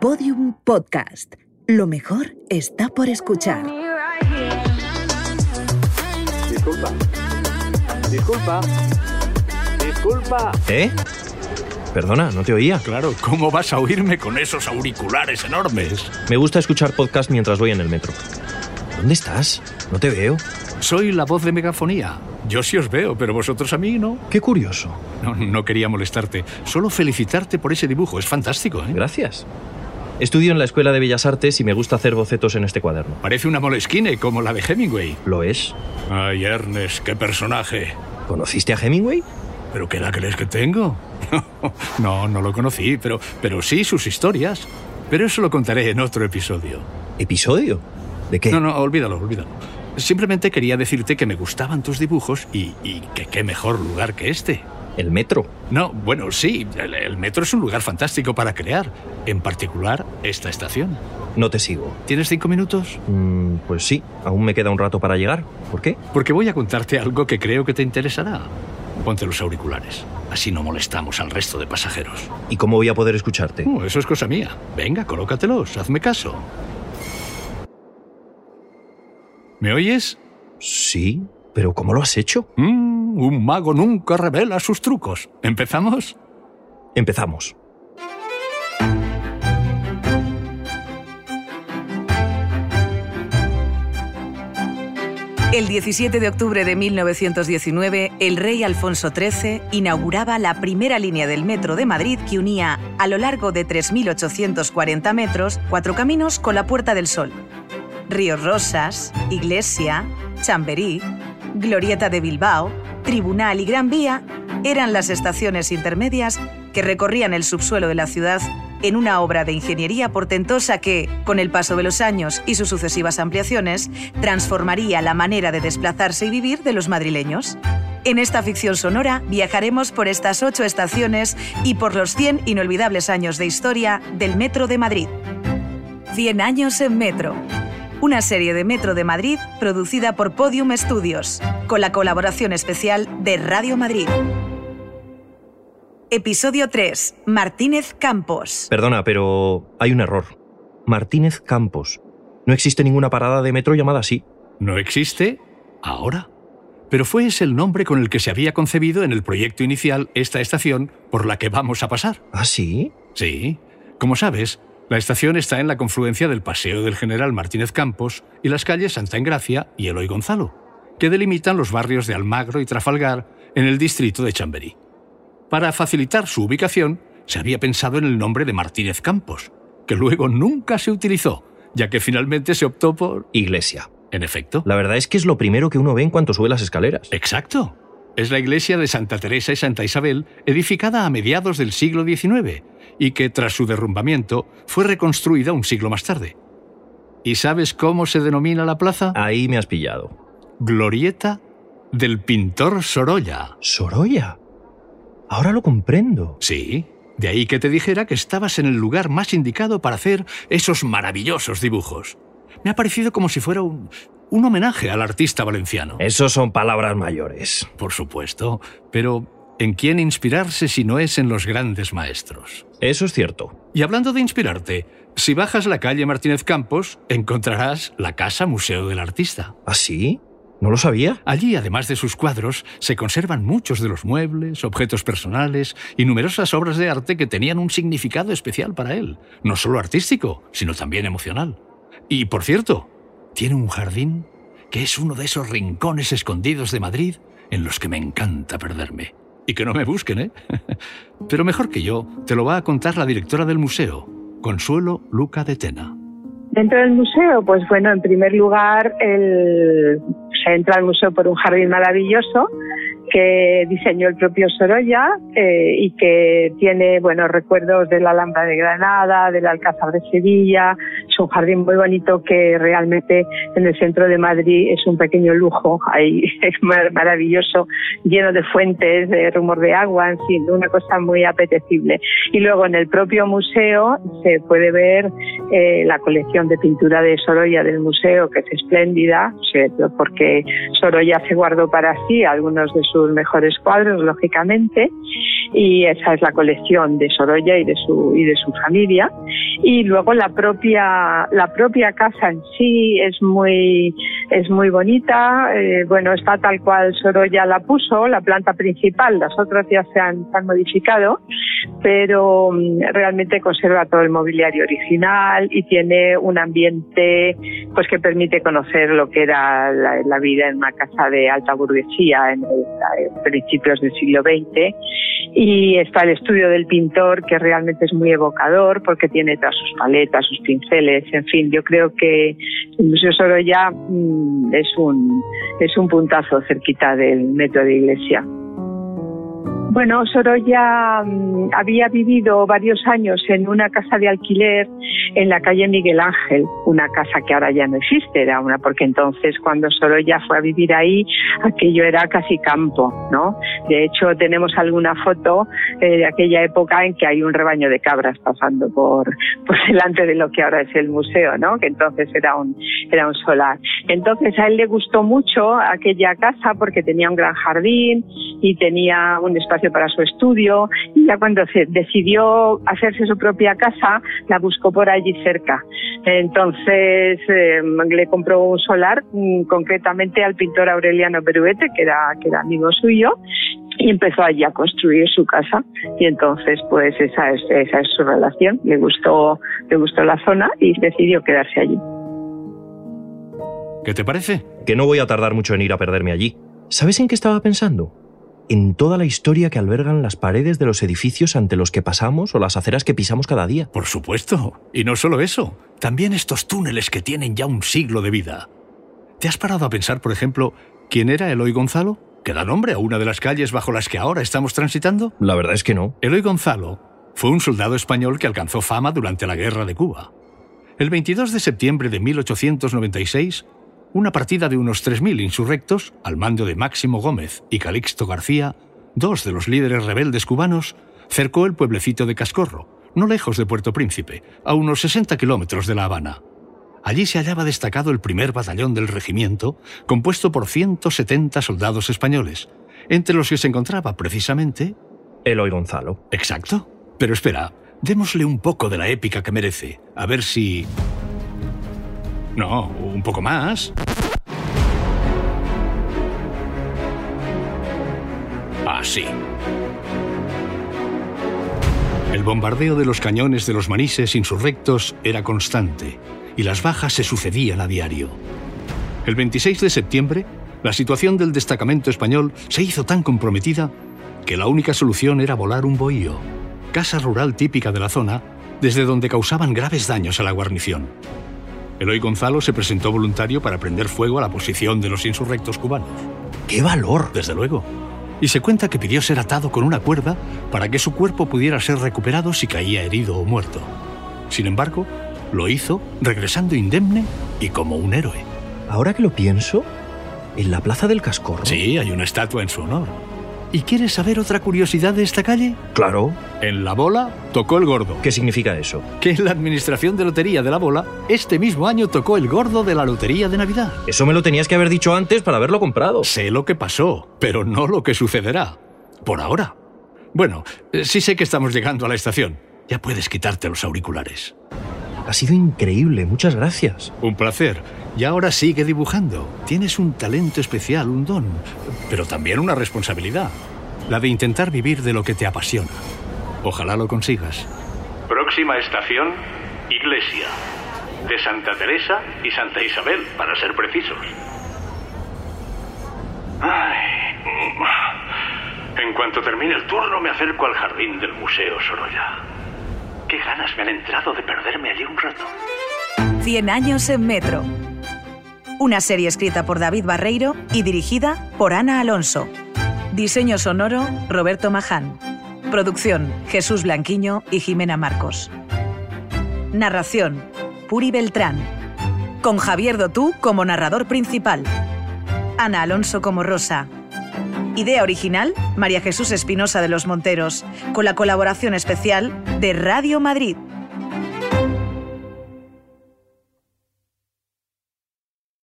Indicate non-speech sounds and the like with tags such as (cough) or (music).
Podium Podcast. Lo mejor está por escuchar. Disculpa. Disculpa. Disculpa. ¿Eh? Perdona, no te oía. Claro, ¿cómo vas a oírme con esos auriculares enormes? Me gusta escuchar podcast mientras voy en el metro. ¿Dónde estás? No te veo. Soy la voz de megafonía. Yo sí os veo, pero vosotros a mí no. Qué curioso. No, no quería molestarte. Solo felicitarte por ese dibujo. Es fantástico, ¿eh? Gracias. Estudio en la Escuela de Bellas Artes y me gusta hacer bocetos en este cuaderno. Parece una molesquine como la de Hemingway. ¿Lo es? Ay, Ernest, qué personaje. ¿Conociste a Hemingway? ¿Pero qué edad crees que tengo? (laughs) no, no lo conocí, pero, pero sí sus historias. Pero eso lo contaré en otro episodio. ¿Episodio? ¿De qué? No, no, olvídalo, olvídalo. Simplemente quería decirte que me gustaban tus dibujos y, y que qué mejor lugar que este. ¿El metro? No, bueno, sí, el, el metro es un lugar fantástico para crear. En particular, esta estación. No te sigo. ¿Tienes cinco minutos? Mm, pues sí, aún me queda un rato para llegar. ¿Por qué? Porque voy a contarte algo que creo que te interesará. Ponte los auriculares. Así no molestamos al resto de pasajeros. ¿Y cómo voy a poder escucharte? Uh, eso es cosa mía. Venga, colócatelos, hazme caso. ¿Me oyes? Sí, pero ¿cómo lo has hecho? Mm, un mago nunca revela sus trucos. ¿Empezamos? Empezamos. El 17 de octubre de 1919, el rey Alfonso XIII inauguraba la primera línea del metro de Madrid que unía, a lo largo de 3.840 metros, cuatro caminos con la Puerta del Sol. Ríos Rosas, Iglesia, Chamberí, Glorieta de Bilbao, Tribunal y Gran Vía eran las estaciones intermedias que recorrían el subsuelo de la ciudad en una obra de ingeniería portentosa que, con el paso de los años y sus sucesivas ampliaciones, transformaría la manera de desplazarse y vivir de los madrileños. En esta ficción sonora viajaremos por estas ocho estaciones y por los 100 inolvidables años de historia del Metro de Madrid. 100 años en Metro. Una serie de Metro de Madrid producida por Podium Studios, con la colaboración especial de Radio Madrid. Episodio 3. Martínez Campos. Perdona, pero hay un error. Martínez Campos. No existe ninguna parada de metro llamada así. ¿No existe? Ahora. Pero fue ese el nombre con el que se había concebido en el proyecto inicial esta estación por la que vamos a pasar. ¿Ah, sí? Sí. Como sabes, la estación está en la confluencia del Paseo del General Martínez Campos y las calles Santa Engracia y Eloy Gonzalo, que delimitan los barrios de Almagro y Trafalgar en el distrito de Chamberí. Para facilitar su ubicación, se había pensado en el nombre de Martínez Campos, que luego nunca se utilizó, ya que finalmente se optó por... Iglesia. En efecto. La verdad es que es lo primero que uno ve en cuanto sube las escaleras. Exacto. Es la iglesia de Santa Teresa y Santa Isabel, edificada a mediados del siglo XIX, y que tras su derrumbamiento fue reconstruida un siglo más tarde. ¿Y sabes cómo se denomina la plaza? Ahí me has pillado. Glorieta del pintor Sorolla. ¿Sorolla? Ahora lo comprendo. Sí, de ahí que te dijera que estabas en el lugar más indicado para hacer esos maravillosos dibujos. Me ha parecido como si fuera un, un homenaje al artista valenciano. Esos son palabras mayores. Por supuesto, pero ¿en quién inspirarse si no es en los grandes maestros? Eso es cierto. Y hablando de inspirarte, si bajas la calle Martínez Campos, encontrarás la Casa Museo del Artista. ¿Ah, sí? ¿No lo sabía? Allí, además de sus cuadros, se conservan muchos de los muebles, objetos personales y numerosas obras de arte que tenían un significado especial para él, no solo artístico, sino también emocional. Y, por cierto, tiene un jardín que es uno de esos rincones escondidos de Madrid en los que me encanta perderme. Y que no me busquen, ¿eh? (laughs) Pero mejor que yo, te lo va a contar la directora del museo, Consuelo Luca de Tena. Dentro del museo, pues bueno, en primer lugar, el, se entra al museo por un jardín maravilloso que diseñó el propio Sorolla eh, y que tiene bueno recuerdos de la Alhambra de Granada, del Alcázar de Sevilla. Es un jardín muy bonito que realmente en el centro de Madrid es un pequeño lujo. Ahí (laughs) es mar- maravilloso, lleno de fuentes, de rumor de agua, en fin, una cosa muy apetecible. Y luego en el propio museo se puede ver eh, la colección de pintura de Sorolla del museo, que es espléndida, porque Sorolla se guardó para sí algunos de sus sus mejores cuadros, lógicamente, y esa es la colección de Sorolla y de su y de su familia. Y luego la propia la propia casa en sí es muy es muy bonita. Eh, bueno está tal cual Sorolla la puso la planta principal las otras ya se han, se han modificado pero mm, realmente conserva todo el mobiliario original y tiene un ambiente pues que permite conocer lo que era la, vida en una casa de alta burguesía en, en principios del siglo XX y está el estudio del pintor que realmente es muy evocador porque tiene todas sus paletas, sus pinceles, en fin, yo creo que el Museo Sorolla mm, es un es un puntazo cerquita del metro de Iglesia. Bueno, Sorolla mm, había vivido varios años en una casa de alquiler en la calle Miguel Ángel, una casa que ahora ya no existe, era una porque entonces cuando Sorolla fue a vivir ahí, aquello era casi campo, ¿no? De hecho, tenemos alguna foto eh, de aquella época en que hay un rebaño de cabras pasando por, (laughs) por delante de lo que ahora es el museo, ¿no? Que entonces era un era un solar. Entonces a él le gustó mucho aquella casa porque tenía un gran jardín y tenía un espacio para su estudio y ya cuando se decidió hacerse su propia casa la buscó por allí cerca. Entonces eh, le compró un solar mm, concretamente al pintor Aureliano Beruete que era, que era amigo suyo y empezó allí a construir su casa y entonces pues esa es, esa es su relación. Le gustó, le gustó la zona y decidió quedarse allí. ¿Qué te parece? Que no voy a tardar mucho en ir a perderme allí. ¿Sabes en qué estaba pensando? En toda la historia que albergan las paredes de los edificios ante los que pasamos o las aceras que pisamos cada día. Por supuesto. Y no solo eso, también estos túneles que tienen ya un siglo de vida. ¿Te has parado a pensar, por ejemplo, quién era Eloy Gonzalo? ¿Que da nombre a una de las calles bajo las que ahora estamos transitando? La verdad es que no. Eloy Gonzalo fue un soldado español que alcanzó fama durante la Guerra de Cuba. El 22 de septiembre de 1896 una partida de unos 3.000 insurrectos, al mando de Máximo Gómez y Calixto García, dos de los líderes rebeldes cubanos, cercó el pueblecito de Cascorro, no lejos de Puerto Príncipe, a unos 60 kilómetros de La Habana. Allí se hallaba destacado el primer batallón del regimiento, compuesto por 170 soldados españoles, entre los que se encontraba precisamente... Eloy Gonzalo. Exacto. Pero espera, démosle un poco de la épica que merece, a ver si... No, un poco más. Así. El bombardeo de los cañones de los manises insurrectos era constante y las bajas se sucedían a diario. El 26 de septiembre, la situación del destacamento español se hizo tan comprometida que la única solución era volar un bohío, casa rural típica de la zona, desde donde causaban graves daños a la guarnición. Eloy Gonzalo se presentó voluntario para prender fuego a la posición de los insurrectos cubanos. ¡Qué valor! Desde luego. Y se cuenta que pidió ser atado con una cuerda para que su cuerpo pudiera ser recuperado si caía herido o muerto. Sin embargo, lo hizo regresando indemne y como un héroe. Ahora que lo pienso, en la Plaza del Cascorro. Sí, hay una estatua en su honor. ¿Y quieres saber otra curiosidad de esta calle? Claro. En la bola tocó el gordo. ¿Qué significa eso? Que en la administración de lotería de la bola, este mismo año tocó el gordo de la lotería de Navidad. Eso me lo tenías que haber dicho antes para haberlo comprado. Sé lo que pasó, pero no lo que sucederá. Por ahora. Bueno, eh, sí sé que estamos llegando a la estación. Ya puedes quitarte los auriculares. Ha sido increíble, muchas gracias. Un placer. Y ahora sigue dibujando. Tienes un talento especial, un don, pero también una responsabilidad. La de intentar vivir de lo que te apasiona. Ojalá lo consigas. Próxima estación, Iglesia. De Santa Teresa y Santa Isabel, para ser precisos. En cuanto termine el turno, me acerco al jardín del Museo Sorolla. Qué ganas me han entrado de perderme allí un rato. 100 años en metro. Una serie escrita por David Barreiro y dirigida por Ana Alonso. Diseño sonoro, Roberto Maján. Producción, Jesús Blanquiño y Jimena Marcos. Narración, Puri Beltrán. Con Javier Dotú como narrador principal. Ana Alonso como Rosa. Idea original, María Jesús Espinosa de los Monteros, con la colaboración especial de Radio Madrid.